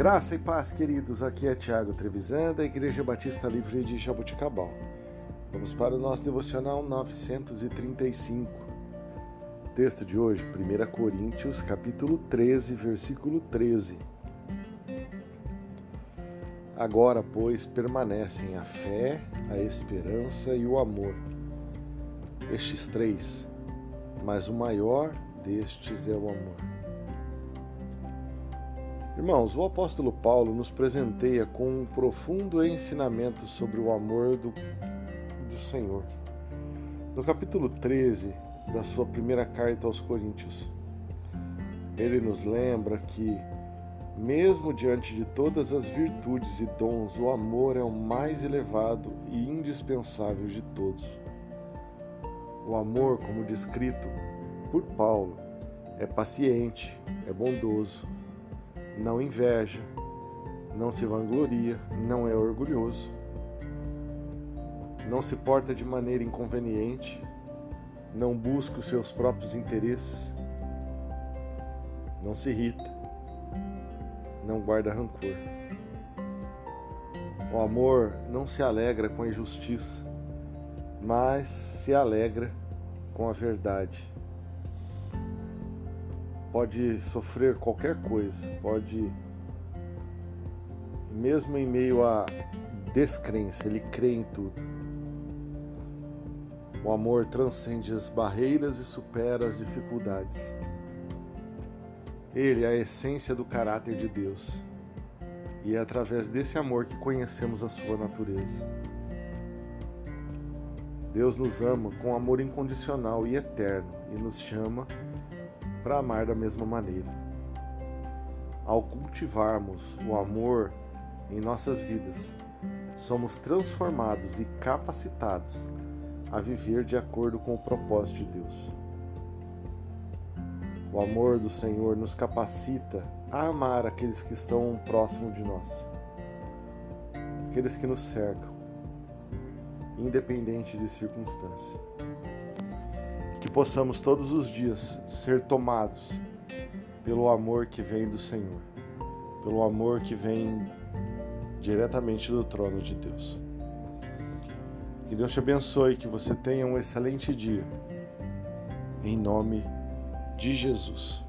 Graça e paz, queridos. Aqui é Tiago Trevisan, da Igreja Batista Livre de Jaboticabal. Vamos para o nosso devocional 935. Texto de hoje, 1 Coríntios, capítulo 13, versículo 13. Agora, pois, permanecem a fé, a esperança e o amor. Estes três, mas o maior destes é o amor. Irmãos, o apóstolo Paulo nos presenteia com um profundo ensinamento sobre o amor do, do Senhor. No capítulo 13 da sua primeira carta aos Coríntios, ele nos lembra que, mesmo diante de todas as virtudes e dons, o amor é o mais elevado e indispensável de todos. O amor, como descrito por Paulo, é paciente, é bondoso, não inveja, não se vangloria, não é orgulhoso, não se porta de maneira inconveniente, não busca os seus próprios interesses, não se irrita, não guarda rancor. O amor não se alegra com a injustiça, mas se alegra com a verdade pode sofrer qualquer coisa, pode, mesmo em meio à descrença, ele crê em tudo. O amor transcende as barreiras e supera as dificuldades. Ele é a essência do caráter de Deus. E é através desse amor que conhecemos a sua natureza. Deus nos ama com amor incondicional e eterno e nos chama para amar da mesma maneira. Ao cultivarmos o amor em nossas vidas, somos transformados e capacitados a viver de acordo com o propósito de Deus. O amor do Senhor nos capacita a amar aqueles que estão próximo de nós, aqueles que nos cercam, independente de circunstância que possamos todos os dias ser tomados pelo amor que vem do Senhor, pelo amor que vem diretamente do trono de Deus. Que Deus te abençoe, que você tenha um excelente dia. Em nome de Jesus.